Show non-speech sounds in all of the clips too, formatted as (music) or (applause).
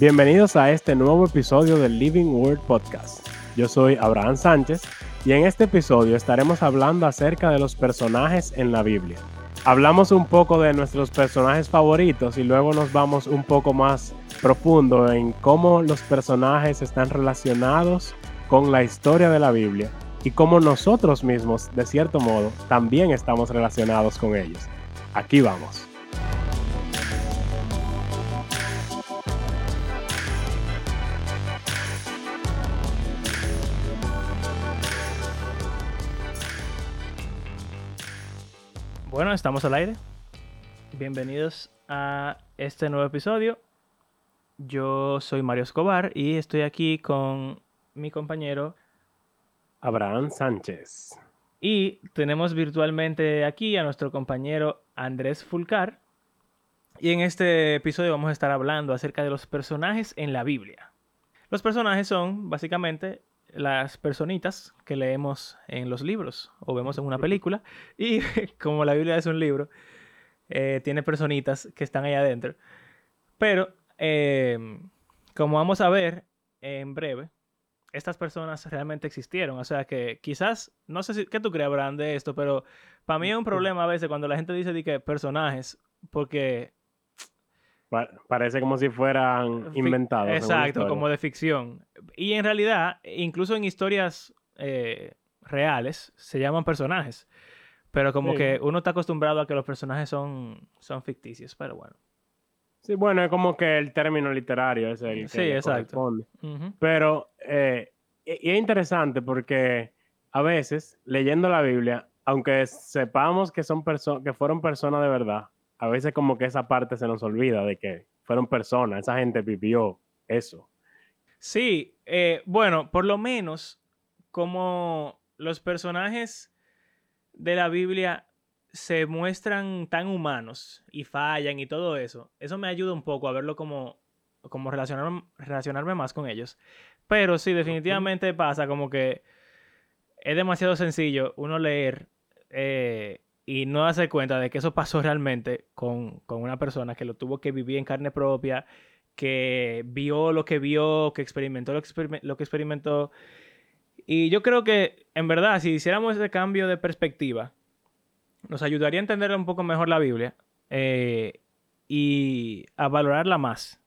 Bienvenidos a este nuevo episodio del Living Word Podcast. Yo soy Abraham Sánchez y en este episodio estaremos hablando acerca de los personajes en la Biblia. Hablamos un poco de nuestros personajes favoritos y luego nos vamos un poco más profundo en cómo los personajes están relacionados con la historia de la Biblia y cómo nosotros mismos, de cierto modo, también estamos relacionados con ellos. Aquí vamos. Bueno, estamos al aire. Bienvenidos a este nuevo episodio. Yo soy Mario Escobar y estoy aquí con mi compañero Abraham Sánchez. Y tenemos virtualmente aquí a nuestro compañero Andrés Fulcar. Y en este episodio vamos a estar hablando acerca de los personajes en la Biblia. Los personajes son básicamente las personitas que leemos en los libros o vemos en una película. Y (laughs) como la Biblia es un libro, eh, tiene personitas que están ahí adentro. Pero, em, como vamos a ver en breve, estas personas realmente existieron. O sea que quizás, no sé si, ¿qué tú crees, Abraham, de esto? Pero para mí es un problema a veces cuando la gente dice de que personajes, porque Parece como si fueran inventados. Exacto, como de ficción. Y en realidad, incluso en historias eh, reales, se llaman personajes. Pero como que uno está acostumbrado a que los personajes son, son ficticios, pero bueno. Sí, bueno, es como que el término literario es el que sí, exacto. Pero eh, y es interesante porque a veces, leyendo la Biblia, aunque sepamos que, son que fueron personas de verdad, a veces como que esa parte se nos olvida de que fueron personas, esa gente vivió eso. Sí, eh, bueno, por lo menos como los personajes de la Biblia se muestran tan humanos y fallan y todo eso, eso me ayuda un poco a verlo como, como relacionarme, más con ellos. Pero sí, definitivamente pasa como que es demasiado sencillo uno leer eh, y no darse cuenta de que eso pasó realmente con, una persona que lo tuvo que vivir en carne propia, que vio lo que vio, que experimentó lo que, lo que experimentó. Y yo creo que, en verdad, si hiciéramos ese cambio de perspectiva, nos ayudaría a entender un poco mejor la Biblia eh, y a valorarla más.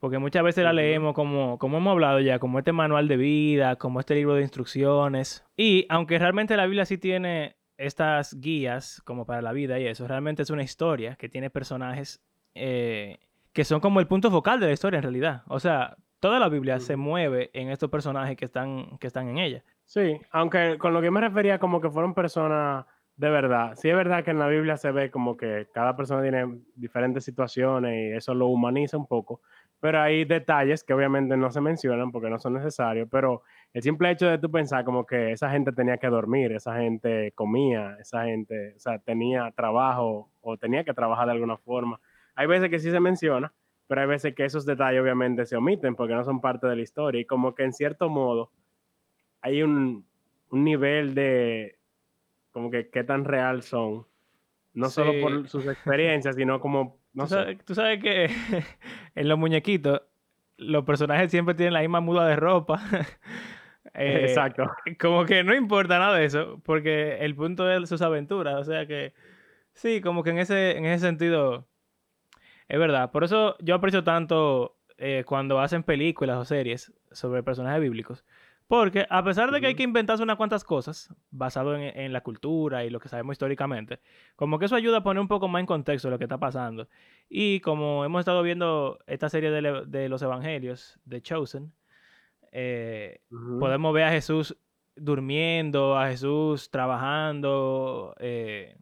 Porque muchas veces la leemos como, como hemos hablado ya, como este manual de vida, como este libro de instrucciones. Y aunque realmente la Biblia sí tiene estas guías como para la vida y eso, realmente es una historia que tiene personajes eh, que son como el punto focal de la historia en realidad. O sea, toda la Biblia se mueve en estos personajes que están, que están en ella. Sí, aunque con lo que me refería como que fueron personas de verdad. Sí es verdad que en la Biblia se ve como que cada persona tiene diferentes situaciones y eso lo humaniza un poco, pero hay detalles que obviamente no se mencionan porque no son necesarios, pero el simple hecho de tú pensar como que esa gente tenía que dormir, esa gente comía, esa gente, o sea, tenía trabajo o tenía que trabajar de alguna forma. Hay veces que sí se menciona, pero hay veces que esos detalles obviamente se omiten porque no son parte de la historia y como que en cierto modo hay un, un nivel de, como que qué tan real son, no solo por sus experiencias, sino como tú, sabes, que (laughs) en los muñequitos los personajes siempre tienen la misma muda de ropa. (laughs) Eh, Exacto. (laughs) Como que no importa nada de eso, porque el punto de sus aventuras, o sea que sí, como que en ese, en ese sentido es verdad. Por eso yo aprecio tanto eh, cuando hacen películas o series sobre personajes bíblicos, porque a pesar de que hay que inventarse unas cuantas cosas basado en, la cultura y lo que sabemos históricamente, como que eso ayuda a poner un poco más en contexto lo que está pasando. Y como hemos estado viendo esta serie de, los evangelios de Chosen, eh, podemos ver a Jesús durmiendo, a Jesús trabajando, eh,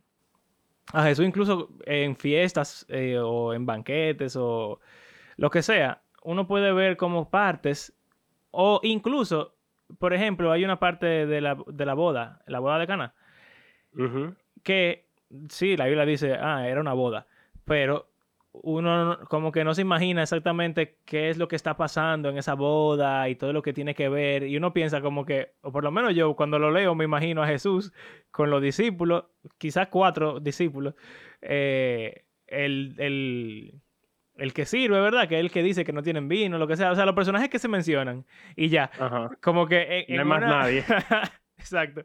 a Jesús incluso en fiestas eh, o en banquetes o lo que sea. Uno puede ver como partes o incluso por ejemplo, hay una parte de la, de la boda, la boda de Cana, que sí, la Biblia dice, ah, era una boda, pero uno como que no se imagina exactamente qué es lo que está pasando en esa boda y todo lo que tiene que ver. Y uno piensa como que, o por lo menos yo cuando lo leo me imagino a Jesús con los discípulos, quizás cuatro discípulos, eh, el, el que sirve, ¿verdad? Que es el que dice que no tienen vino, lo que sea. O sea, los personajes que se mencionan. Y ya. Como que. no hay más nadie. (laughs) Exacto.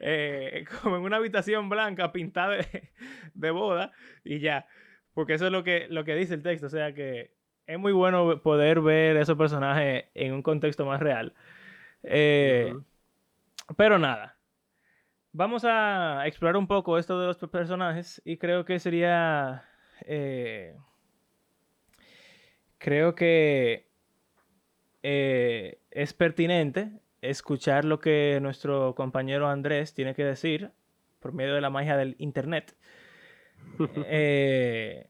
Eh, como en una habitación blanca pintada de, boda y ya. Porque eso es lo que, lo que dice el texto. O sea que es muy bueno poder ver esos personajes en un contexto más real. Eh, pero nada. Vamos a explorar un poco esto de los personajes y creo que sería... Eh, creo que es pertinente escuchar lo que nuestro compañero Andrés tiene que decir por medio de la magia del Internet. Eh,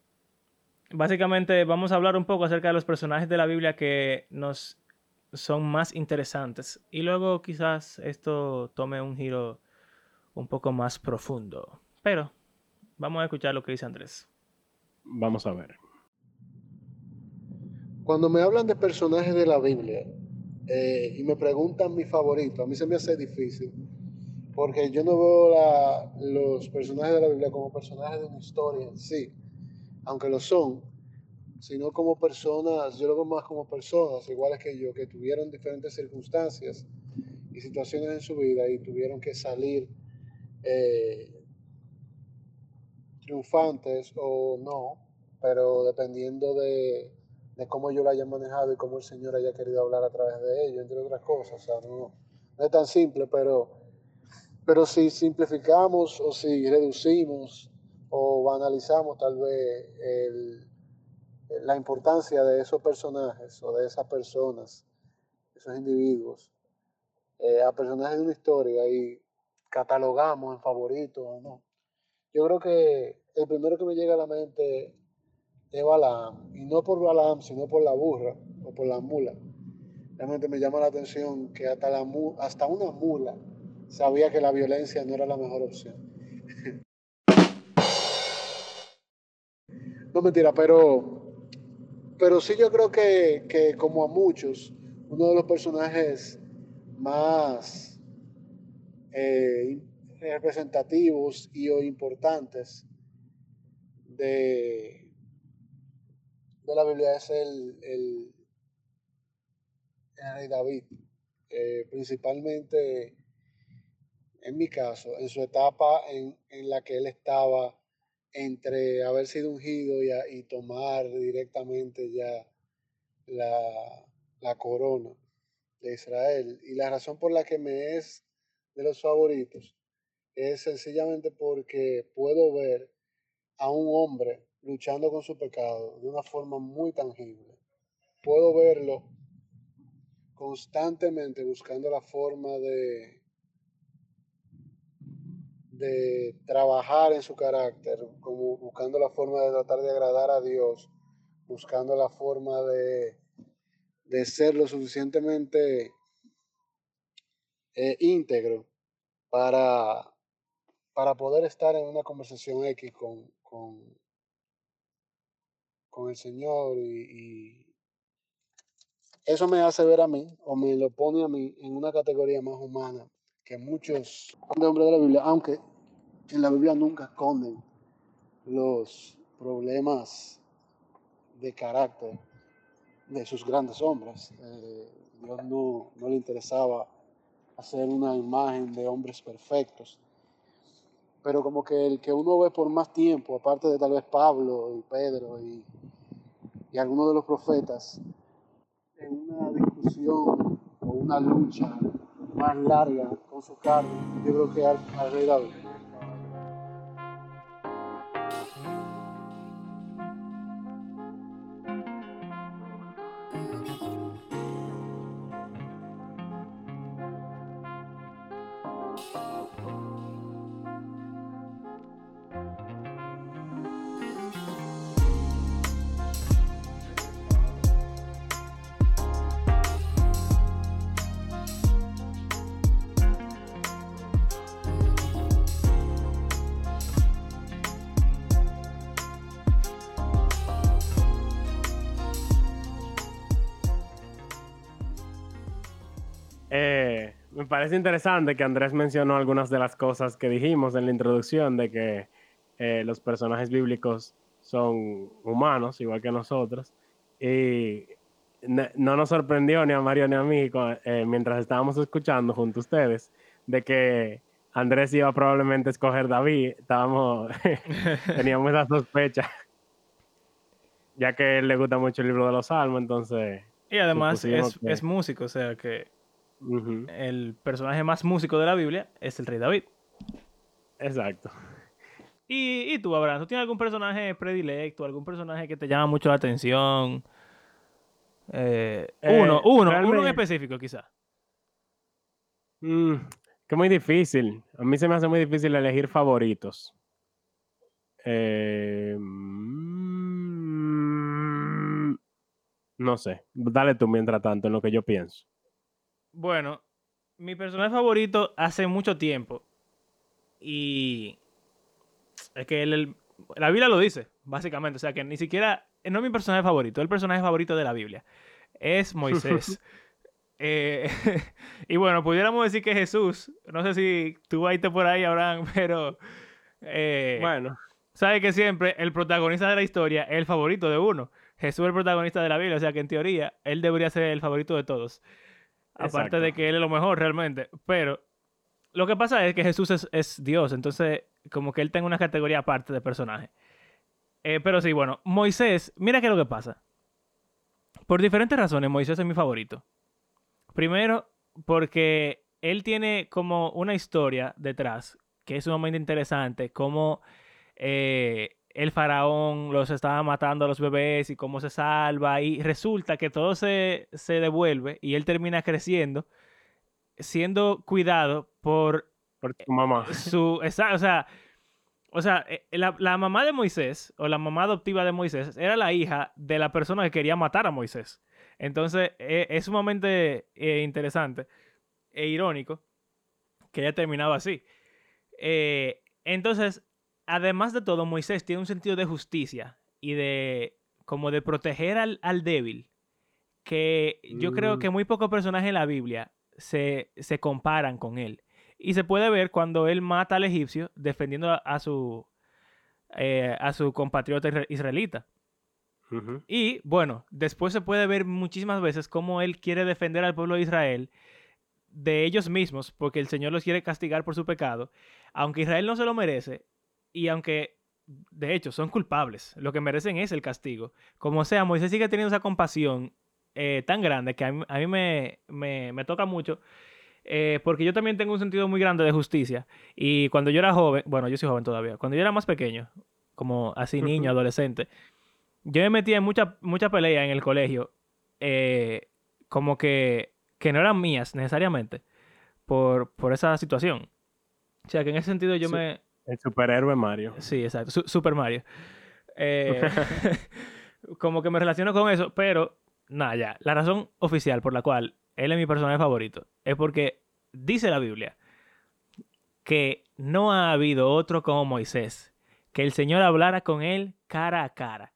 básicamente vamos a hablar un poco acerca de los personajes de la Biblia que nos son más interesantes y luego quizás esto tome un giro un poco más profundo. Pero vamos a escuchar lo que dice Andrés. Vamos a ver. Cuando me hablan de personajes de la Biblia, eh, y me preguntan mi favorito, a mí se me hace difícil, porque yo no veo los personajes de la Biblia como personajes de una historia en sí, aunque lo son, sino como personas, yo lo veo más como personas iguales que yo, que tuvieron diferentes circunstancias y situaciones en su vida y tuvieron que salir eh, triunfantes o no, pero dependiendo de, de cómo yo lo haya manejado y cómo el Señor haya querido hablar a través de ello, entre otras cosas. O sea, no, es tan simple, pero, pero si simplificamos o si reducimos o analizamos tal vez la importancia de esos personajes o de esas personas, esos individuos, eh, a personajes de una historia y catalogamos en favoritos o no. Yo creo que el primero que me llega a la mente de Balaam, y no por Balaam, sino por la burra o por la mula. Realmente me llama la atención que hasta, la, hasta una mula sabía que la violencia no era la mejor opción. (laughs) no mentira, pero, pero sí yo creo que, que como a muchos, uno de los personajes más eh, representativos y o importantes de, de la Biblia es el, el, rey David, eh, principalmente en mi caso, en su etapa en, la que él estaba entre haber sido ungido y, y tomar directamente ya la, la, corona de Israel. Y la razón por la que me es de los favoritos es sencillamente porque puedo ver a un hombre luchando con su pecado de una forma muy tangible. Puedo verlo constantemente buscando la forma de, de trabajar en su carácter, como buscando la forma de tratar de agradar a Dios, buscando la forma de, de ser lo suficientemente eh, íntegro para, para poder estar en una conversación X con, con, con el Señor y, eso me hace ver a mí o me lo pone a mí en una categoría más humana que muchos hombres de la Biblia, aunque en la Biblia nunca esconden los problemas de carácter de sus grandes hombres. Eh, Dios no, no le interesaba hacer una imagen de hombres perfectos pero como que el que uno ve por más tiempo, aparte de tal vez Pablo y Pedro y, y algunos de los profetas, en una discusión o una lucha más larga con su carne, yo creo que al, parece interesante que Andrés mencionó algunas de las cosas que dijimos en la introducción, de que eh, los personajes bíblicos son humanos, igual que nosotros. Y no nos sorprendió ni a Mario ni a mí eh, mientras estábamos escuchando junto a ustedes de que Andrés iba probablemente a escoger David. Estábamos, (laughs) teníamos esa sospecha, ya que él le gusta mucho el libro de los Salmos, entonces... Y además es, músico, o sea que el personaje más músico de la Biblia es el rey David. Exacto. ¿Y, y tú, Abraham, ¿tú tienes algún personaje predilecto, algún personaje que te llama mucho la atención? Eh, eh, uno, uno, uno en específico, quizá. Mm, que muy difícil. A mí se me hace muy difícil elegir favoritos. Eh, mm, no sé. Dale tú mientras tanto en lo que yo pienso. Bueno, mi personaje favorito hace mucho tiempo. Y es que la Biblia lo dice, básicamente. O sea, que ni siquiera no es mi personaje favorito, el personaje favorito de la Biblia. Es Moisés. (laughs) Eh, (laughs) y bueno, pudiéramos decir que Jesús, no sé si tú te por ahí, Abraham, (laughs) pero... Eh, bueno. Sabe que siempre el protagonista de la historia es el favorito de uno. Jesús es el protagonista de la Biblia, o sea que en teoría él debería ser el favorito de todos. Aparte de que él es lo mejor realmente. Pero lo que pasa es que Jesús es, es Dios, entonces como que él tenga una categoría aparte de personaje. Eh, pero sí, bueno, Moisés, mira qué es lo que pasa. Por diferentes razones, Moisés es mi favorito. Primero, porque él tiene como una historia detrás que es sumamente interesante, como eh, el faraón los estaba matando a los bebés y cómo se salva, y resulta que todo se, se devuelve y él termina creciendo, siendo cuidado por, por su mamá. Su, o sea, o sea, eh, la, mamá de Moisés, o la mamá adoptiva de Moisés, era la hija de la persona que quería matar a Moisés. Entonces, e, es sumamente eh, interesante e irónico que haya terminado así. Eh, entonces, además de todo, Moisés tiene un sentido de justicia y de como de proteger al, débil, que yo creo mm. que muy pocos personajes en la Biblia se, se comparan con él. Y se puede ver cuando él mata al egipcio defendiendo a, su, eh, a su compatriota israelita. Y bueno, después se puede ver muchísimas veces cómo él quiere defender al pueblo de Israel de ellos mismos, porque el Señor los quiere castigar por su pecado, aunque Israel no se lo merece, y aunque de hecho son culpables, lo que merecen es el castigo. Como sea, Moisés sigue teniendo esa compasión eh, tan grande que a mí, me, me, me, toca mucho eh, porque yo también tengo un sentido muy grande de justicia. Y cuando yo era joven, bueno, yo soy joven todavía, cuando yo era más pequeño, como así niño, adolescente, yo me metía en mucha, mucha pelea en el colegio, eh, como que, que no eran mías necesariamente, por, por esa situación. O sea, que en ese sentido yo me... El superhéroe Mario. Sí, exacto, Super Mario. Eh, (laughs) (laughs) como que me relaciono con eso, pero nada, ya. La razón oficial por la cual él es mi personaje favorito, es porque dice la Biblia que no ha habido otro como Moisés, que el Señor hablara con él cara a cara.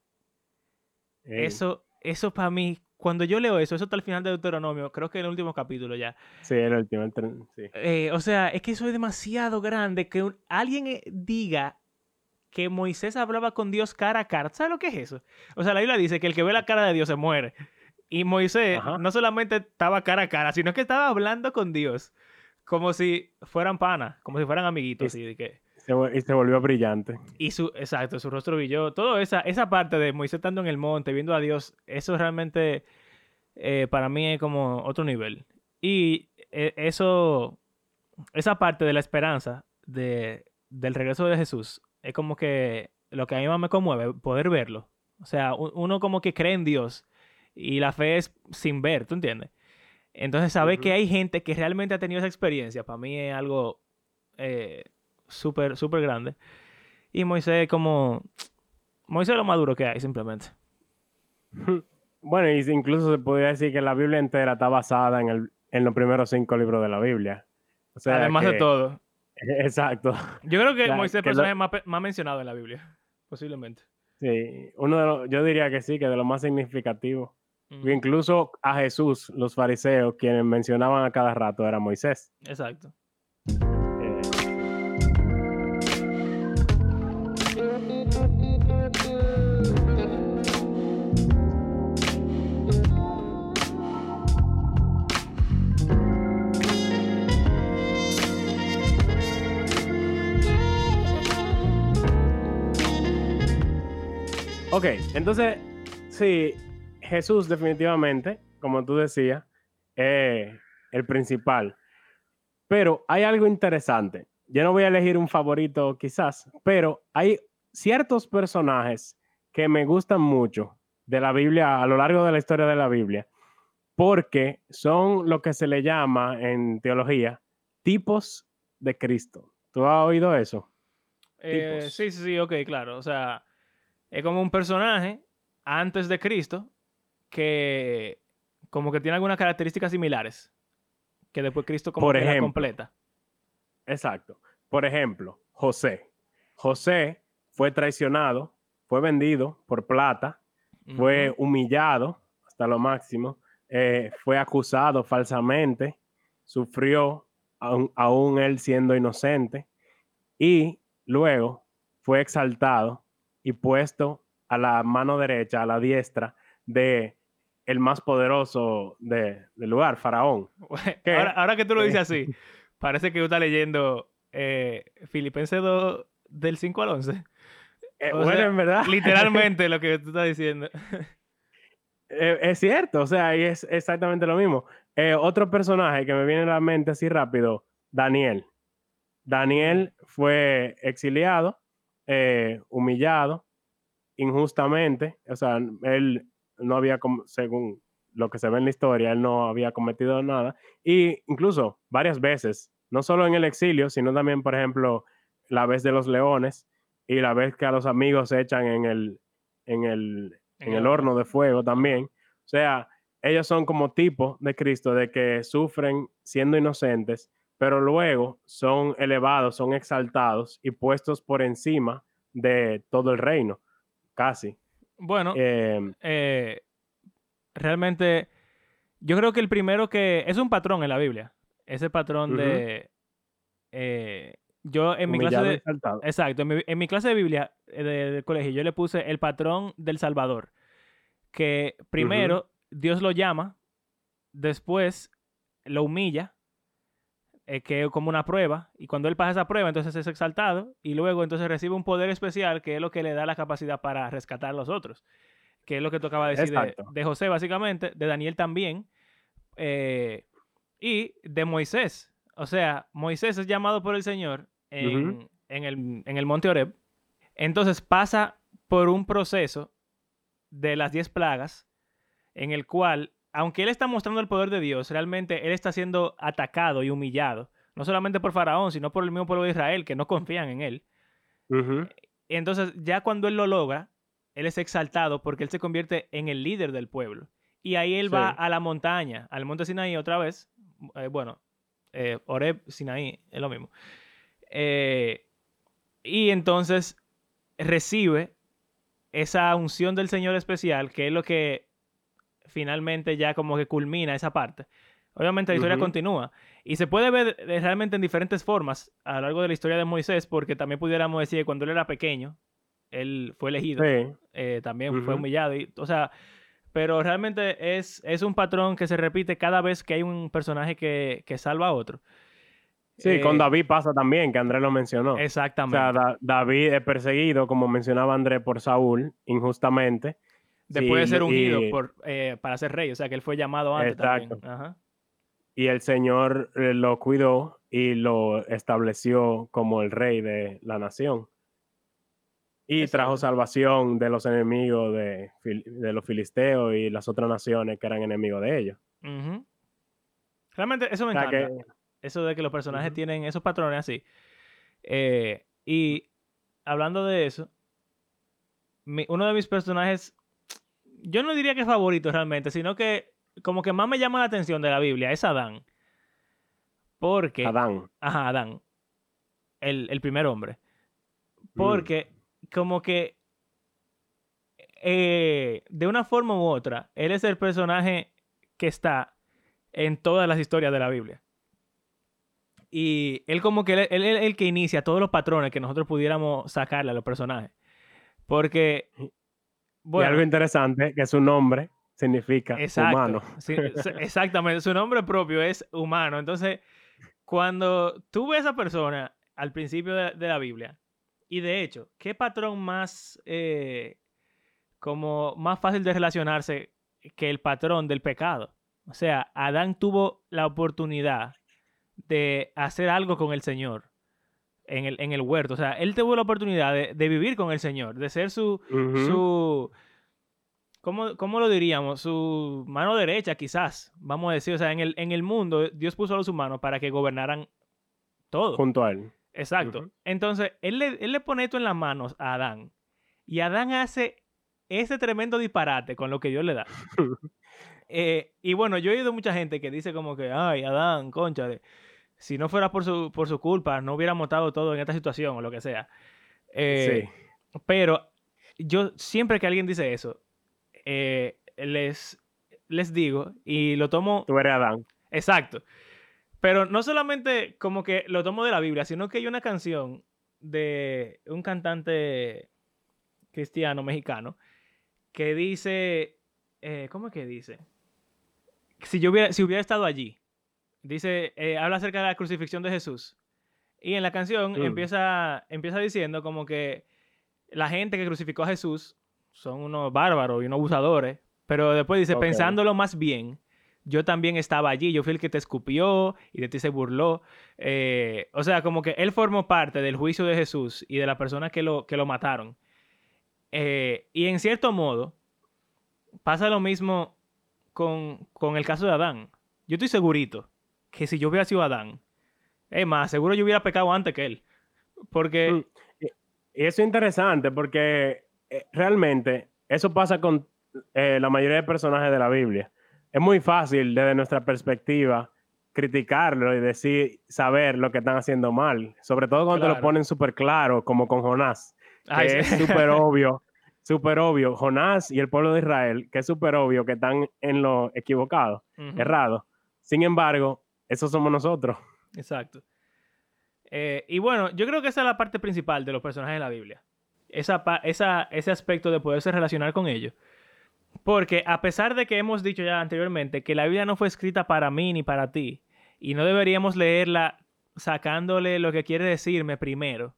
Eso, eso para mí, cuando yo leo eso, eso está al final de Deuteronomio, creo que en el último capítulo ya. Sí, el último, sí. Eh, o sea, es que eso es demasiado grande que alguien eh, diga que Moisés hablaba con Dios cara a cara. ¿Sabes lo que es eso? O sea, la Biblia dice que el que ve la cara de Dios se muere. Y Moisés no solamente estaba cara a cara, sino que estaba hablando con Dios. Como si fueran panas, como si fueran amiguitos. Y, que... y se volvió brillante. Y su, exacto, su rostro brilló. Toda esa, esa parte de Moisés estando en el monte, viendo a Dios, eso realmente eh, para mí es como otro nivel. Y eh, eso, esa parte de la esperanza de, del regreso de Jesús, es como que lo que a mí más me conmueve, poder verlo. O sea, uno como que cree en Dios y la fe es sin ver, ¿tú entiendes? Entonces, saber que hay gente que realmente ha tenido esa experiencia, para mí es algo eh, súper, súper grande. Y Moisés como... Moisés es lo más duro que hay, simplemente. (laughs) Bueno, incluso se podría decir que la Biblia entera está basada en, el, en los primeros cinco libros de la Biblia. O sea, Además de todo. (laughs) Exacto. Yo creo que Moisés es el personaje más, más mencionado en la Biblia, posiblemente. Sí, uno de los, yo diría que sí, que de lo más significativo. Incluso a Jesús, los fariseos, quienes mencionaban a cada rato, era Moisés. Exacto. Ok, entonces, sí, Jesús definitivamente, como tú decías, es el principal. Pero hay algo interesante. Yo no voy a elegir un favorito quizás, pero hay ciertos personajes que me gustan mucho de la Biblia, a lo largo de la historia de la Biblia, porque son lo que se le llama en teología tipos de Cristo. ¿Tú has oído eso? Eh, sí, sí, sí, ok, claro. O sea, es como un personaje antes de Cristo que como que tiene algunas características similares que después Cristo como Por que la ejemplo. completa. Exacto. Por ejemplo, José. José fue traicionado, fue vendido por plata, fue humillado hasta lo máximo, eh, fue acusado falsamente, sufrió aún él siendo inocente y luego fue exaltado y puesto a la mano derecha, a la diestra de el más poderoso de- del lugar, Faraón. Ahora, ahora que tú lo dices así, (laughs) parece que tú estás leyendo eh, Filipenses 2 del 5 al 11. Eh, bueno, sea, en verdad. Literalmente lo que (laughs) tú estás diciendo. Eh, es cierto, o sea, y es exactamente lo mismo. Eh, otro personaje que me viene a la mente así rápido, Daniel. Daniel fue exiliado, eh, humillado injustamente, o sea, él no había, según lo que se ve en la historia, él no había cometido nada, y incluso varias veces, no solo en el exilio, sino también, por ejemplo, la vez de los leones y la vez que a los amigos se echan en el, en el, en el horno de fuego también. O sea, ellos son como tipos de Cristo, de que sufren siendo inocentes, pero luego son elevados, son exaltados y puestos por encima de todo el reino, casi. Bueno, Eh, eh, realmente yo creo que el primero que es un patrón en la Biblia. Ese patrón de eh, yo en mi clase de exacto en mi, en mi clase de Biblia eh, de- del colegio yo le puse el patrón del Salvador que primero Dios lo llama después lo humilla eh, que es como una prueba y cuando él pasa esa prueba entonces es exaltado y luego entonces recibe un poder especial que es lo que le da la capacidad para rescatar a los otros que es lo que tocaba decir de, José básicamente de Daniel también eh, y de Moisés. O sea Moisés es llamado por el Señor en, en el, en el monte Oreb. Entonces pasa por un proceso de las diez plagas en el cual, aunque él está mostrando el poder de Dios, realmente él está siendo atacado y humillado, no solamente por Faraón, sino por el mismo pueblo de Israel, que no confían en él. Y entonces, ya cuando él lo logra, él es exaltado porque él se convierte en el líder del pueblo. Y ahí él va a la montaña, al monte Sinaí otra vez. eh, bueno, eh, Oreb, Sinaí, es lo mismo. Eh, y entonces recibe esa unción del Señor especial, que es lo que finalmente ya como que culmina esa parte. Obviamente la historia continúa y se puede ver eh, realmente en diferentes formas a lo largo de la historia de Moisés, porque también pudiéramos decir que cuando él era pequeño, él fue elegido, Sí, eh, también fue humillado, y, o sea, pero realmente es, es un patrón que se repite cada vez que hay un personaje que, que salva a otro. sí, con Eh, David pasa también, que Andrés lo mencionó. O Exactamente. sea, Da- David es perseguido, como mencionaba Andrés, por Saúl, injustamente. Después de ser ungido y- por, eh, para ser rey, o sea que él fue llamado antes Exacto. también. Ajá. y el Señor eh, lo cuidó y lo estableció como el rey de la nación. Y trajo salvación de los enemigos de, de los filisteos y las otras naciones que eran enemigos de ellos. Realmente eso me O sea encanta. que- Eso de que los personajes tienen esos patrones así. Eh, y hablando de eso, mi- uno de mis personajes, yo no diría que es favorito realmente, sino que como que más me llama la atención de la Biblia es Adán. Porque... Adán. Ajá, Adán. El, el primer hombre. Porque como que eh, de una forma u otra, él es el personaje que está en todas las historias de la Biblia. Y él como que él él es el que inicia todos los patrones que nosotros pudiéramos sacarle a los personajes. Porque, y algo interesante, que su nombre significa Exacto. humano. Sí, exactamente. Su nombre propio es humano. Entonces, cuando tú ves a esa persona al principio de, de la Biblia, y de hecho, ¿qué patrón más eh, como más fácil de relacionarse que el patrón del pecado. O sea, Adán tuvo la oportunidad de hacer algo con el Señor en el, en el huerto. O sea, él tuvo la oportunidad de, de vivir con el Señor, de ser su, su ¿cómo, cómo lo diríamos? Su mano derecha, quizás, vamos a decir. O sea, en el, en el mundo, Dios puso a los humanos para que gobernaran todo. Junto a él. Exacto. Entonces, él le, él le pone esto en las manos a Adán. Y Adán hace ese tremendo disparate con lo que Dios le da. (laughs) Eh, y bueno, yo he oído mucha gente que dice como que, ay, Adán, concha, si no fuera por su, por su culpa, no hubiéramos estado todo en esta situación o lo que sea. Eh, sí. Pero yo siempre que alguien dice eso, eh, les, les digo y lo tomo Tú eres Adán. Exacto. Pero no solamente como que lo tomo de la Biblia, sino que hay una canción de un cantante cristiano mexicano que dice, eh, ¿cómo es que dice? Si yo hubiera, si hubiera estado allí, dice, eh, habla acerca de la crucifixión de Jesús. Y en la canción Mm. empieza, empieza diciendo como que la gente que crucificó a Jesús son unos bárbaros y unos abusadores. Pero después dice, pensándolo más bien, yo también estaba allí, yo fui el que te escupió y de ti se burló. Eh, o sea, como que él formó parte del juicio de Jesús y de las personas que lo, que lo mataron. Eh, y en cierto modo, pasa lo mismo con, con el caso de Adán. Yo estoy segurito que si yo hubiera sido Adán, es más, seguro yo hubiera pecado antes que él. Porque, Mm, Y eso es interesante porque eh, realmente eso pasa con eh, la mayoría de personajes de la Biblia. Es muy fácil desde nuestra perspectiva criticarlo y decir, saber lo que están haciendo mal, sobre todo cuando te lo ponen súper claro, como con Jonás, que Ay, sí. es súper obvio, súper (laughs) obvio. Jonás y el pueblo de Israel, que es súper obvio que están en lo equivocado, Ujú. errado. Sin embargo, esos somos nosotros. Exacto. Eh, y bueno, yo creo que esa es la parte principal de los personajes de la Biblia. Esa, pa- esa- ese aspecto de poderse relacionar con ellos. Porque a pesar de que hemos dicho ya anteriormente que la Biblia no fue escrita para mí ni para ti, y no deberíamos leerla sacándole lo que quiere decirme primero,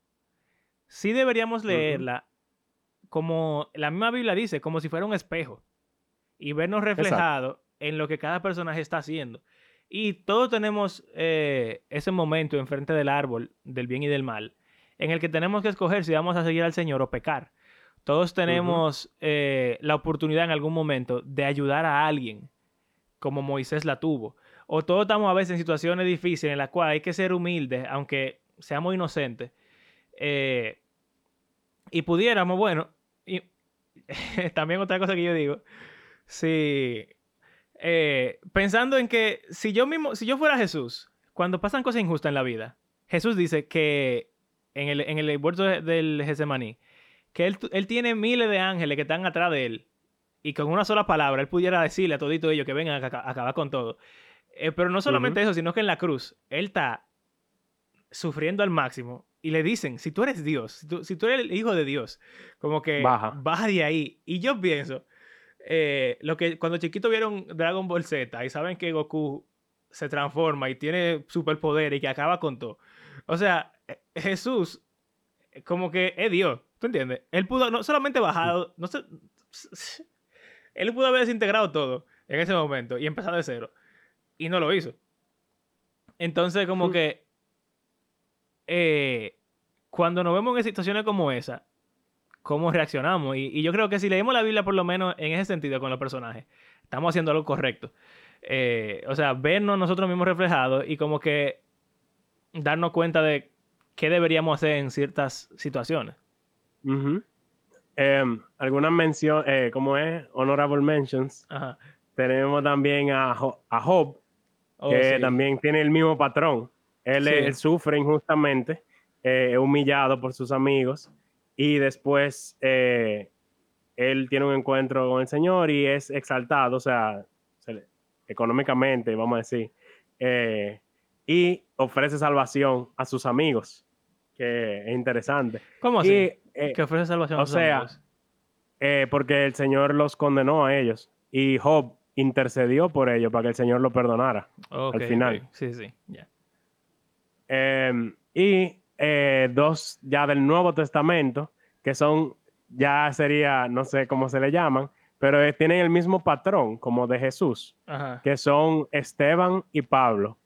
sí deberíamos leerla como la misma Biblia dice, como si fuera un espejo, y vernos reflejados en lo que cada personaje está haciendo. Y todos tenemos eh, ese momento enfrente del árbol del bien y del mal, en el que tenemos que escoger si vamos a seguir al Señor o pecar. Todos tenemos eh, la oportunidad en algún momento de ayudar a alguien, como Moisés la tuvo. O todos estamos a veces en situaciones difíciles en las cuales hay que ser humildes, aunque seamos inocentes. Eh, y pudiéramos, bueno, y (laughs) también otra cosa que yo digo, si eh, pensando en que si yo mismo, si yo fuera Jesús, cuando pasan cosas injustas en la vida, Jesús dice que en el, en el huerto del Getsemaní, que él, él tiene miles de ángeles que están atrás de él y con una sola palabra él pudiera decirle a todito ellos que vengan a, a acabar con todo. Eh, pero no solamente eso, sino que en la cruz él está sufriendo al máximo y le dicen, si tú eres Dios, si tú, si tú eres el hijo de Dios, como que Baja. baja de ahí. Y yo pienso, eh, lo que cuando chiquito vieron Dragon Ball Z y saben que Goku se transforma y tiene superpoder y que acaba con todo. O sea, eh, Jesús eh, como que es Dios, ¿tú entiendes? Él pudo no solamente bajado, no sé, (laughs) él pudo haber desintegrado todo en ese momento y empezar de cero y no lo hizo. Entonces como que eh, cuando nos vemos en situaciones como esa, cómo reaccionamos. Y, y yo creo que si leemos la Biblia, por lo menos en ese sentido, con los personajes, estamos haciendo algo correcto. Eh, o sea, vernos nosotros mismos reflejados y como que darnos cuenta de qué deberíamos hacer en ciertas situaciones. Ujú. Em, algunas menciones, ¿cómo es? Honorable mentions. Ajá. Tenemos también a, Jo- a Job, Oh, que sí. también tiene el mismo patrón. Él, Sí. él sufre injustamente, eh, es humillado por sus amigos y después eh, él tiene un encuentro con el Señor y es exaltado, o sea, se económicamente, vamos a decir, eh, y ofrece salvación a sus amigos, que es interesante. ¿Cómo así? Y, eh, que ofrece salvación o a sus sea, amigos. eh, porque el Señor los condenó a ellos y Job intercedió por ellos para que el Señor lo perdonara. Ok, final. ok. Sí, sí, ya. Eh, y eh, dos ya del Nuevo Testamento, que son ya sería, no sé cómo se le llaman, pero eh, tienen el mismo patrón como de Jesús, Ajá. que son Esteban y Pablo,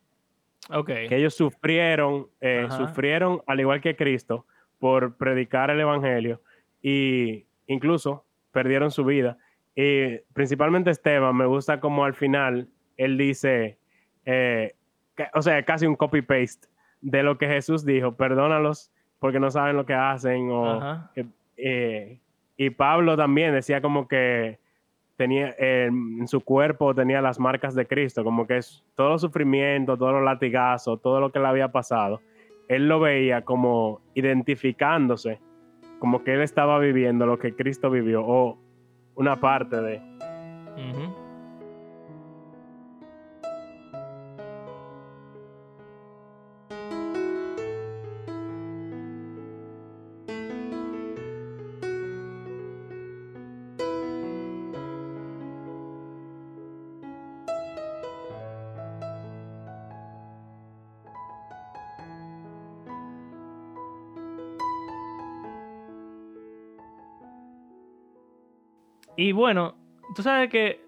Ok. que ellos sufrieron, eh, sufrieron al igual que Cristo por predicar el Evangelio y incluso perdieron su vida. Y principalmente Esteban, me gusta como al final él dice, eh, que- o sea, casi un copy-paste de lo que Jesús dijo, perdónalos porque no saben lo que hacen. O, eh, y Pablo también decía como que tenía eh, en su cuerpo tenía las marcas de Cristo, como que es todo el sufrimiento, todos los latigazos, todo lo que le había pasado, él lo veía como identificándose, como que él estaba viviendo lo que Cristo vivió o una parte de. Y bueno, tú sabes que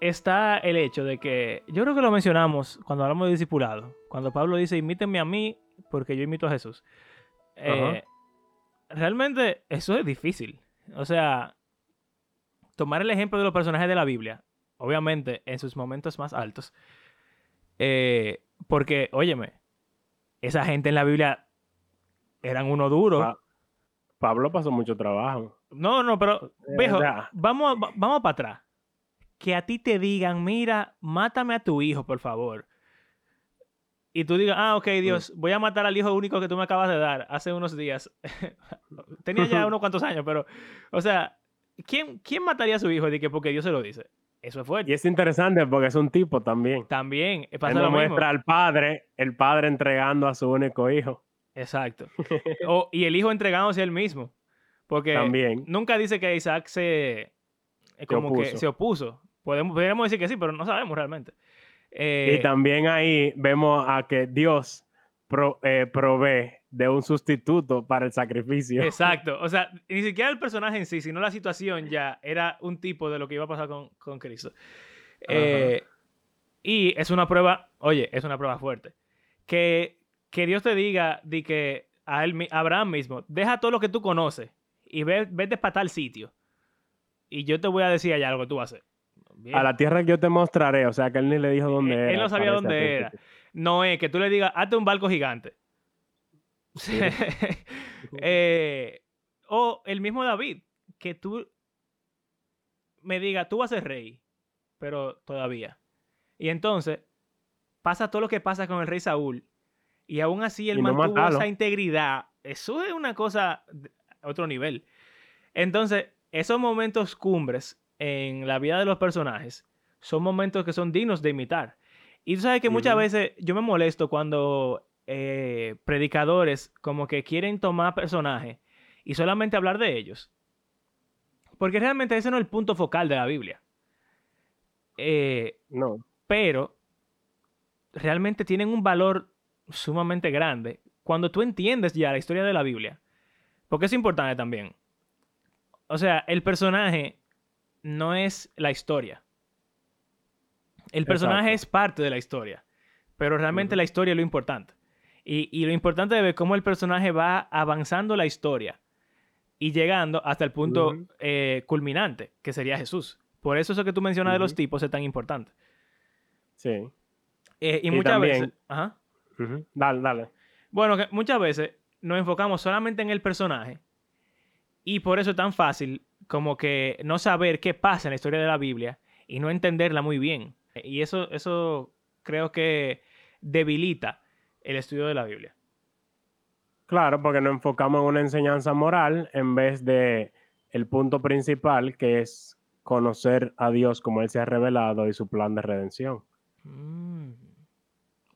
está el hecho de que, yo creo que lo mencionamos cuando hablamos de discipulado, cuando Pablo dice, imítenme a mí porque yo imito a Jesús. Eh, realmente eso es difícil. O sea, tomar el ejemplo de los personajes de la Biblia, obviamente en sus momentos más altos, eh, porque, óyeme, esa gente en la Biblia eran uno duro. Pa- Pablo pasó mucho trabajo. No, no, pero, Eh, viejo, vamos, va- vamos para atrás. Que a ti te digan, mira, mátame a tu hijo, por favor. Y tú digas, ah, ok, Dios, voy a matar al hijo único que tú me acabas de dar hace unos días. (laughs) Tenía ya (laughs) unos cuantos años, pero, o sea, ¿quién, quién mataría a su hijo de que porque Dios se lo dice? Eso es fuerte. Y es interesante porque es un tipo también. También eh, Él lo mismo. muestra al padre, el padre entregando a su único hijo. Exacto. (laughs) O- y el hijo entregándose él mismo. Porque También. nunca dice que Isaac se, eh, como que opuso. se opuso. Podemos, podríamos decir que sí, pero no sabemos realmente. Eh, Y también ahí vemos a que Dios pro- eh, provee de un sustituto para el sacrificio. Exacto. (laughs) O sea, ni siquiera el personaje en sí, sino la situación ya era un tipo de lo que iba a pasar con, con Cristo. Eh, y es una prueba, oye, es una prueba fuerte. Que, que Dios te diga de que a, él, a Abraham mismo, deja todo lo que tú conoces y ve, vete para tal sitio. Y yo te voy a decir allá lo que tú vas a hacer. Bien. A la tierra que yo te mostraré, o sea que él ni le dijo dónde Él- era. él no sabía dónde era. No es que tú le digas, hazte un barco gigante. (laughs) Eh, o el mismo David, que tú me diga, tú vas a ser rey, pero todavía. Y entonces pasa todo lo que pasa con el rey Saúl. Y aún así él no mantuvo esa integridad. Eso es una cosa a otro nivel. Entonces, esos momentos cumbres en la vida de los personajes son momentos que son dignos de imitar. Y tú sabes que muchas veces yo me molesto cuando eh, predicadores como que quieren tomar personajes y solamente hablar de ellos. Porque realmente ese no es el punto focal de la Biblia. Eh, No. pero realmente tienen un valor sumamente grande cuando tú entiendes ya la historia de la Biblia. Porque es importante también. O sea, el personaje no es la historia. El personaje Exacto. es parte de la historia, pero realmente la historia es lo importante. Y, y lo importante es ver cómo el personaje va avanzando la historia y llegando hasta el punto eh, culminante, que sería Jesús. Por eso eso que tú mencionas de los tipos es tan importante. Sí. Eh, y, Y muchas también- veces... Ajá. Dale, dale. Bueno, que muchas veces nos enfocamos solamente en el personaje y por eso es tan fácil como que no saber qué pasa en la historia de la Biblia y no entenderla muy bien. Y eso, eso creo que debilita el estudio de la Biblia. Claro, porque nos enfocamos en una enseñanza moral en vez de el punto principal, que es conocer a Dios como Él se ha revelado y su plan de redención. Mm,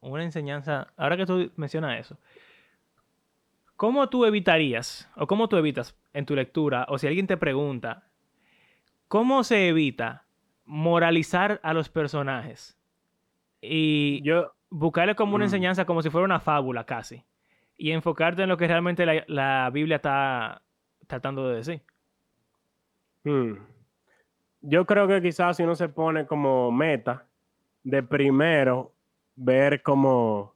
Una enseñanza. Ahora que tú mencionas eso, ¿cómo tú evitarías o cómo tú evitas en tu lectura o si alguien te pregunta, ¿cómo se evita moralizar a los personajes y Yo, buscarle como una Mm. enseñanza como si fuera una fábula casi y enfocarte en lo que realmente la, la Biblia está tratando de decir? Hmm. Yo creo que quizás si uno se pone como meta de primero ver como,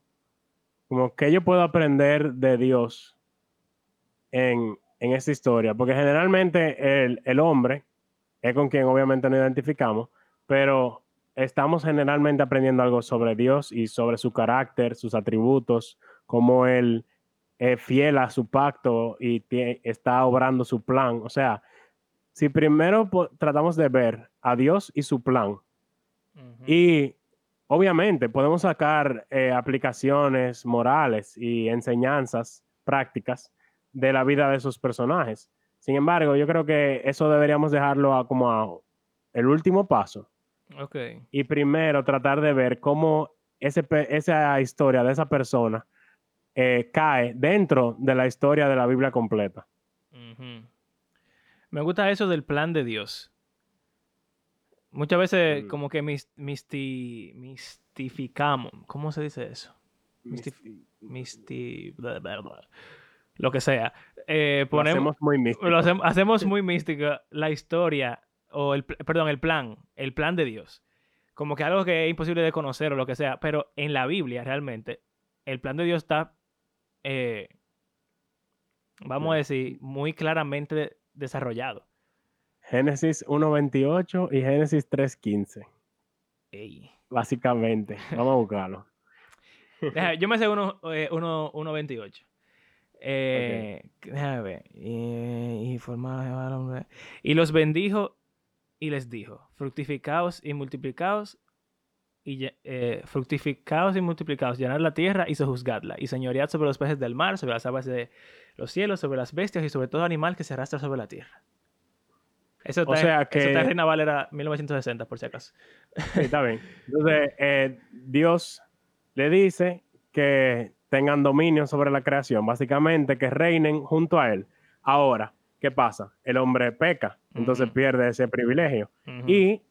como que yo puedo aprender de Dios en, en esta historia, porque generalmente el, el hombre es con quien obviamente nos identificamos, pero estamos generalmente aprendiendo algo sobre Dios y sobre su carácter, sus atributos, cómo Él es fiel a su pacto y está obrando su plan. O sea, si primero tratamos de ver a Dios y su plan, y obviamente podemos sacar eh, aplicaciones morales y enseñanzas prácticas de la vida de esos personajes. Sin embargo, yo creo que eso deberíamos dejarlo a, como a el último paso Ok. y primero tratar de ver cómo ese, esa historia de esa persona eh, cae dentro de la historia de la Biblia completa. Me gusta eso del plan de Dios. Muchas veces Mm. como que mis- misti- mistificamos. ¿Cómo se dice eso? Mistif- Misti... Lo que sea. Eh, Lo ponemos, hacemos muy místico. lo hacem- hacemos (laughs) muy mística la historia, o el, perdón, el plan, el plan de Dios. Como que algo que es imposible de conocer o lo que sea. Pero en la Biblia, realmente, el plan de Dios está, eh, vamos a decir, muy claramente desarrollado. Génesis 1.28 y Génesis 3.15, Ey. básicamente. (laughs) Vamos a buscarlo. Deja- yo me sé uno, (laughs) eh, uno, 1.28. Eh, déjame ver. Y, y los bendijo y les dijo: Fructificaos y multiplicaos. Y eh, fructificaos y multiplicaos, llenad la tierra y sojuzgadla, y señoread sobre los peces del mar, sobre las aves de los cielos, sobre las bestias y sobre todo animal que se arrastra sobre la tierra. Eso está, O sea eso está en que- Reina Valera 1960, por si acaso. Sí, está bien. (laughs) Entonces, eh, Dios le dice que tengan dominio sobre la creación, básicamente que reinen junto a él. Ahora, ¿qué pasa? El hombre peca, entonces Ujú. pierde ese privilegio. Ujú. Y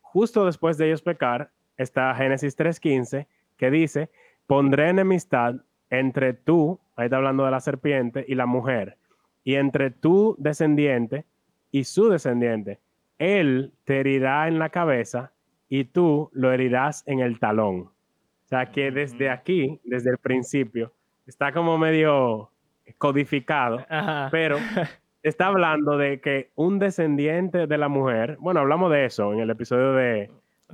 justo después de ellos pecar, está Génesis 3.15, que dice, pondré enemistad entre tú, ahí está hablando de la serpiente, y la mujer, y entre tu descendiente y su descendiente. Él te herirá en la cabeza y tú lo herirás en el talón. O sea que desde aquí, desde el principio, está como medio codificado, Ajá. pero está hablando de que un descendiente de la mujer, bueno, hablamos de eso en el episodio de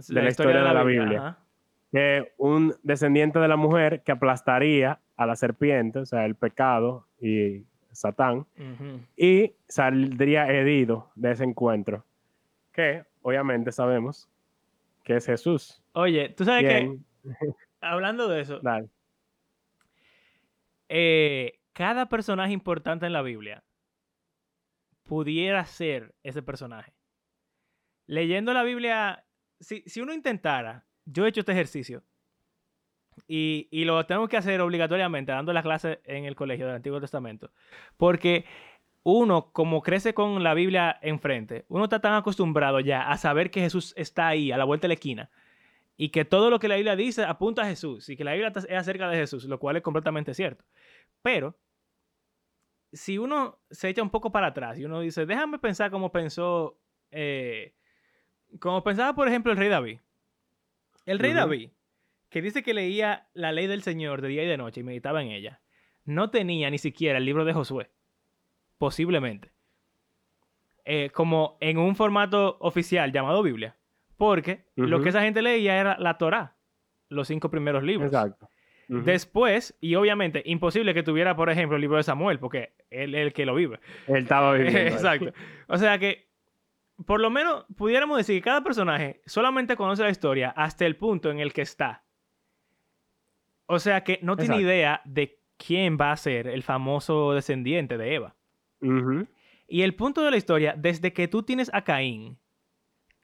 de la historia de la Biblia. ajá. que un descendiente de la mujer que aplastaría a la serpiente, o sea, el pecado y Satán, y saldría herido de ese encuentro, que obviamente sabemos que es Jesús. Oye, tú sabes que, (laughs) hablando de eso, dale. eh, cada personaje importante en la Biblia pudiera ser ese personaje. Leyendo la Biblia, si, si uno intentara, yo he hecho este ejercicio y, y lo tengo que hacer obligatoriamente dando las clases en el colegio del Antiguo Testamento, porque uno, como crece con la Biblia enfrente, uno está tan acostumbrado ya a saber que Jesús está ahí, a la vuelta de la esquina, y que todo lo que la Biblia dice apunta a Jesús, y que la Biblia es acerca de Jesús, lo cual es completamente cierto. Pero, si uno se echa un poco para atrás y uno dice, déjame pensar cómo pensó, eh, como pensaba, por ejemplo, el rey David. El rey. David, que dice que leía la ley del Señor de día y de noche y meditaba en ella, no tenía ni siquiera el libro de Josué, posiblemente, eh, como en un formato oficial llamado Biblia, porque lo que esa gente leía era la Torá, los cinco primeros libros. Exacto. Después, y obviamente, imposible que tuviera, por ejemplo, el libro de Samuel, porque él es el que lo vive. Él estaba (laughs) viviendo. Exacto. O sea que, por lo menos, pudiéramos decir que cada personaje solamente conoce la historia hasta el punto en el que está. O sea que no tiene Exacto. idea de quién va a ser el famoso descendiente de Eva. Y el punto de la historia, desde que tú tienes a Caín,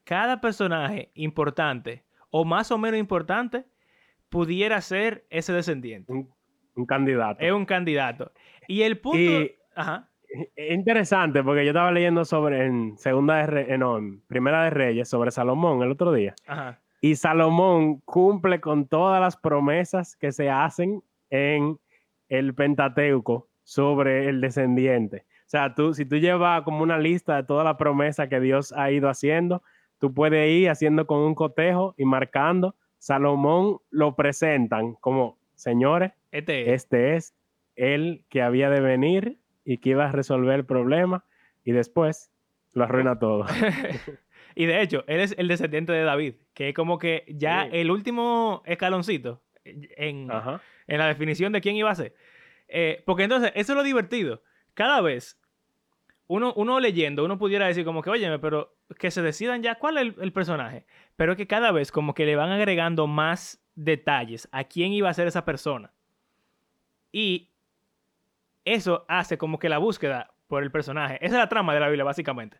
cada personaje importante o más o menos importante pudiera ser ese descendiente. Un, un candidato. Es un candidato. Y el punto... Y- Ajá. Es interesante porque yo estaba leyendo sobre en segunda de Re- no, en primera de Reyes sobre Salomón el otro día Ajá. Y Salomón cumple con todas las promesas que se hacen en el Pentateuco sobre el descendiente. O sea, tú, si tú llevas como una lista de toda la promesa que Dios ha ido haciendo, tú puedes ir haciendo con un cotejo y marcando. Salomón lo presentan como, señores, Este es. este es el que había de venir y que iba a resolver el problema y después lo arruina todo. (laughs) y de hecho, él es el descendiente de David, que es como que ya Sí. el último escaloncito en, Ajá. en la definición de quién iba a ser. Eh, porque entonces, eso es lo divertido. Cada vez, uno, uno leyendo, uno pudiera decir como que, óyeme, pero que se decidan ya cuál es el, el personaje. Pero es que cada vez como que le van agregando más detalles a quién iba a ser esa persona. Y eso hace como que la búsqueda por el personaje. Esa es la trama de la Biblia, básicamente.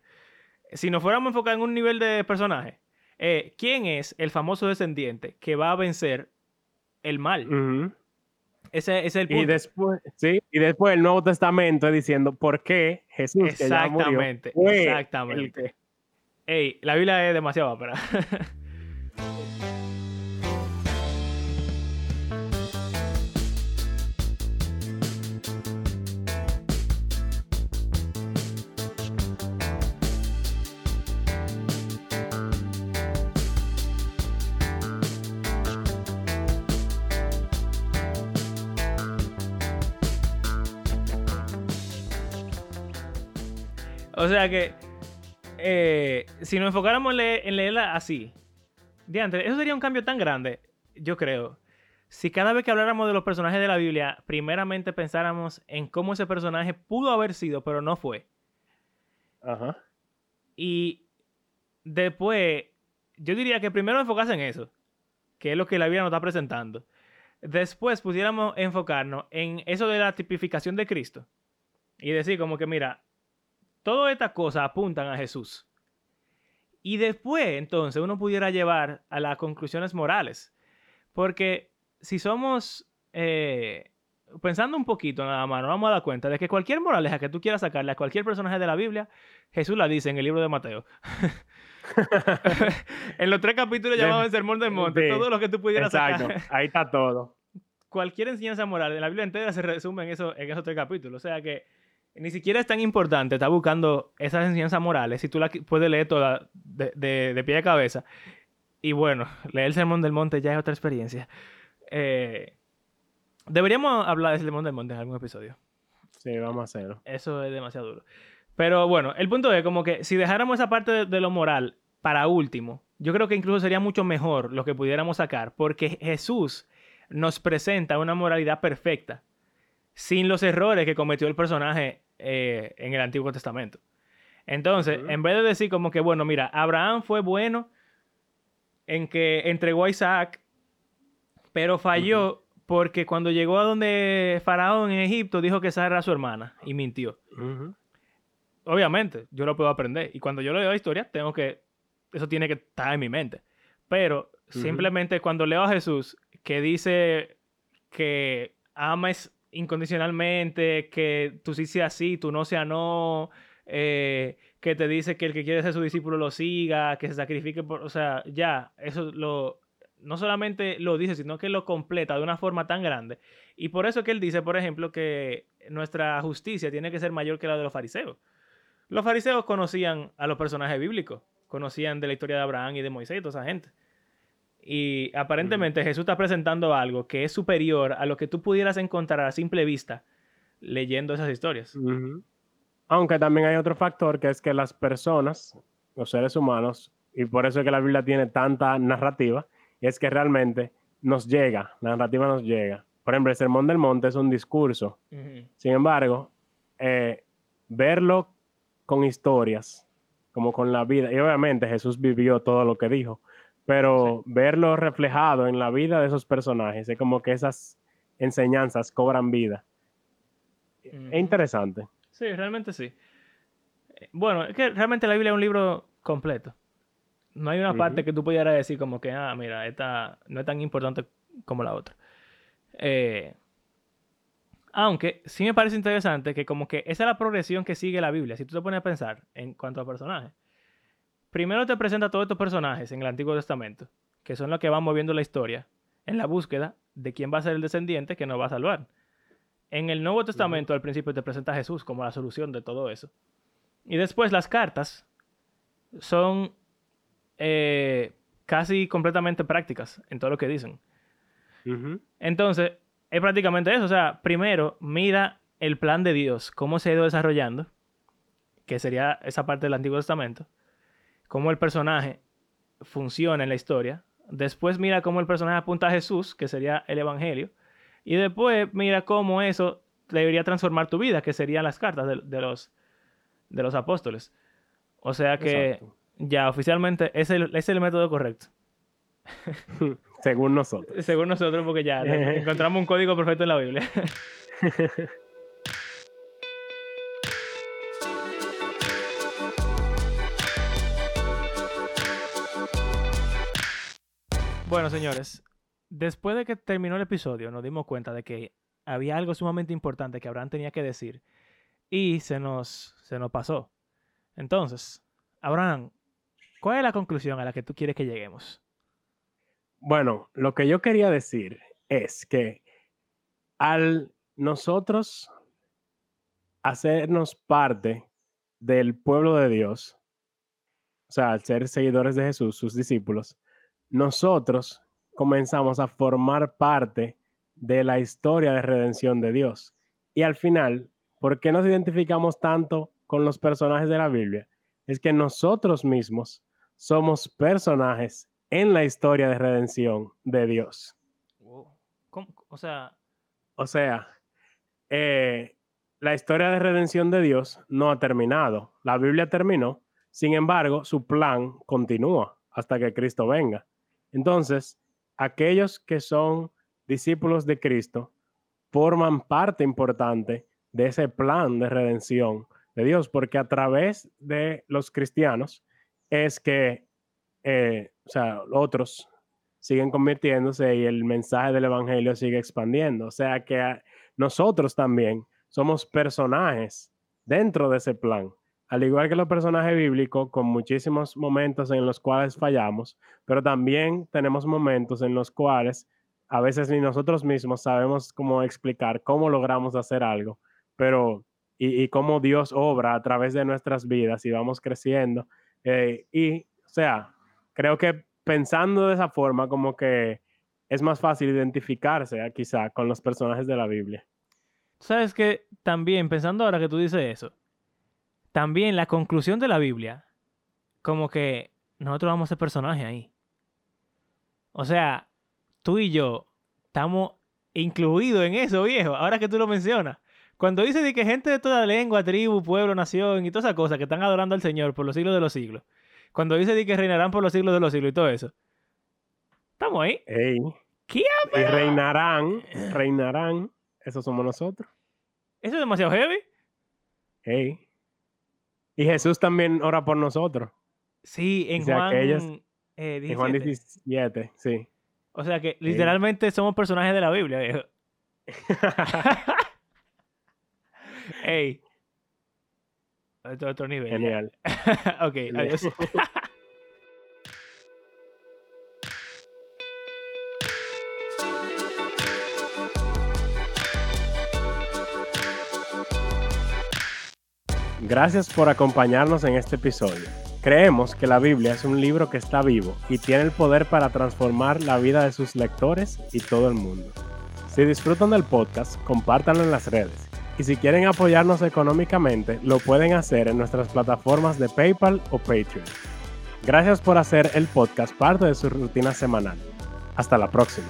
Si nos fuéramos a enfocar en un nivel de personaje, eh, ¿quién es el famoso descendiente que va a vencer el mal? Ese, ese es el Y punto. después, sí, y después el Nuevo Testamento es diciendo por qué Jesús que ya murió, Exactamente, el exactamente. que- Ey, la Biblia es demasiado ápera. (laughs) o sea que, eh, si nos enfocáramos en, leer- en leerla así, diantre, eso sería un cambio tan grande, yo creo. Si cada vez que habláramos de los personajes de la Biblia, primeramente pensáramos en cómo ese personaje pudo haber sido, pero no fue. Ajá. Y después, yo diría que primero enfocarse en eso, que es lo que la Biblia nos está presentando. Después pudiéramos enfocarnos en eso de la tipificación de Cristo. Y decir como que, mira, todas estas cosas apuntan a Jesús. Y después, entonces, uno pudiera llevar a las conclusiones morales. Porque si somos, eh, pensando un poquito nada más, nos vamos a dar cuenta de que cualquier moraleja que tú quieras sacarle a cualquier personaje de la Biblia, Jesús la dice en el libro de Mateo. (laughs) en los tres capítulos llamados el Sermón del Monte, sí, todo lo que tú pudieras Exacto, sacar. ahí está todo. Cualquier enseñanza moral de la Biblia entera se resume en, eso, en esos tres capítulos. O sea que ni siquiera es tan importante estar buscando esas enseñanzas morales si tú la qui- puedes leer toda de, de- de pie a cabeza. Y bueno, leer el Sermón del Monte ya es otra experiencia. Eh, deberíamos hablar del Sermón del Monte en algún episodio. Sí, vamos a hacerlo. Eso es demasiado duro. Pero bueno, el punto es como que si dejáramos esa parte de, de lo moral para último, yo creo que incluso sería mucho mejor lo que pudiéramos sacar, porque Jesús nos presenta una moralidad perfecta, sin los errores que cometió el personaje eh, en el Antiguo Testamento. Entonces, en vez de decir como que, bueno, mira, Abraham fue bueno en que entregó a Isaac, pero falló porque cuando llegó a donde Faraón en Egipto dijo que esa era su hermana y mintió obviamente, yo lo puedo aprender. Y cuando yo leo la historia, tengo que. Eso tiene que estar en mi mente. Pero simplemente cuando leo a Jesús que dice que ames incondicionalmente, que tú sí seas sí, tú no sea no, eh, que te dice que el que quiere ser su discípulo lo siga, que se sacrifique por. O sea, ya, eso lo. No solamente lo dice, sino que lo completa de una forma tan grande. Y por eso que él dice, por ejemplo, que nuestra justicia tiene que ser mayor que la de los fariseos. Los fariseos conocían a los personajes bíblicos, conocían de la historia de Abraham y de Moisés y toda esa gente. Y aparentemente Jesús está presentando algo que es superior a lo que tú pudieras encontrar a simple vista leyendo esas historias. Aunque también hay otro factor que es que las personas, los seres humanos, y por eso es que la Biblia tiene tanta narrativa, y es que realmente nos llega, la narrativa nos llega. Por ejemplo, el Sermón del Monte es un discurso. Sin embargo, eh, verlo con historias, como con la vida, y obviamente Jesús vivió todo lo que dijo, pero verlo reflejado en la vida de esos personajes, es como que esas enseñanzas cobran vida. Es interesante. Sí, realmente sí. Eh, Bueno, es que realmente la Biblia es un libro completo. No hay una parte que tú pudieras decir como que, ah, mira, esta no es tan importante como la otra. Eh, aunque sí me parece interesante que como que esa es la progresión que sigue la Biblia. Si tú te pones a pensar en cuanto a personajes. Primero te presenta todos estos personajes en el Antiguo Testamento, que son los que van moviendo la historia en la búsqueda de quién va a ser el descendiente que nos va a salvar. En el Nuevo Testamento al principio te presenta a Jesús como la solución de todo eso. Y después las cartas son eh, casi completamente prácticas en todo lo que dicen. Entonces, es prácticamente eso. O sea, primero mira el plan de Dios, cómo se ha ido desarrollando, que sería esa parte del Antiguo Testamento, cómo el personaje funciona en la historia. Después mira cómo el personaje apunta a Jesús, que sería el Evangelio. Y después mira cómo eso debería transformar tu vida, que serían las cartas de, los, de los apóstoles. O sea que ya oficialmente es el, es el método correcto. (laughs) Según nosotros. Según nosotros, porque ya (laughs) encontramos un código perfecto en la Biblia. (laughs) bueno, señores, después de que terminó el episodio, nos dimos cuenta de que había algo sumamente importante que Abraham tenía que decir y se nos, se nos pasó. Entonces, Abraham, ¿cuál es la conclusión a la que tú quieres que lleguemos? Bueno, lo que yo quería decir es que al nosotros hacernos parte del pueblo de Dios, o sea, al ser seguidores de Jesús, sus discípulos, nosotros comenzamos a formar parte de la historia de redención de Dios. Y al final, ¿por qué nos identificamos tanto con los personajes de la Biblia? Es que nosotros mismos somos personajes en la historia de redención de Dios. O sea... O sea, eh, la historia de redención de Dios no ha terminado. La Biblia terminó, sin embargo, su plan continúa hasta que Cristo venga. Entonces, aquellos que son discípulos de Cristo forman parte importante de ese plan de redención de Dios, porque a través de los cristianos es que, eh, o sea, otros siguen convirtiéndose y el mensaje del Evangelio sigue expandiendo. O sea que nosotros también somos personajes dentro de ese plan al igual que los personajes bíblicos, con muchísimos momentos en los cuales fallamos, pero también tenemos momentos en los cuales a veces ni nosotros mismos sabemos cómo explicar cómo logramos hacer algo, pero y, cómo Dios obra a través de nuestras vidas y vamos creciendo. Eh, y, o sea, creo que pensando de esa forma, como que es más fácil identificarse eh, quizá con los personajes de la Biblia. Sabes que también, pensando ahora que tú dices eso, también la conclusión de la Biblia, como que nosotros vamos a ser personajes ahí. O sea, tú y yo estamos incluidos en eso, viejo, ahora que tú lo mencionas. Cuando dice de que gente de toda lengua, tribu, pueblo, nación y todas esas cosas que están adorando al Señor por los siglos de los siglos. Cuando dice de que reinarán por los siglos de los siglos y todo eso. Estamos ahí. ¿Qué? Y reinarán, reinarán. Eso somos nosotros. Eso es demasiado heavy. Ey. Y Jesús también ora por nosotros. Sí, en Juan, eh, 17. En Juan 17, sí. O sea que literalmente somos personajes de la Biblia, viejo. (laughs) Ey. Es otro nivel. Genial. (laughs) ok, adiós. (laughs) Gracias por acompañarnos en este episodio. Creemos que la Biblia es un libro que está vivo y tiene el poder para transformar la vida de sus lectores y todo el mundo. Si disfrutan del podcast, compártanlo en las redes. Y si quieren apoyarnos económicamente, lo pueden hacer en nuestras plataformas de PayPal o Patreon. Gracias por hacer el podcast parte de su rutina semanal. Hasta la próxima.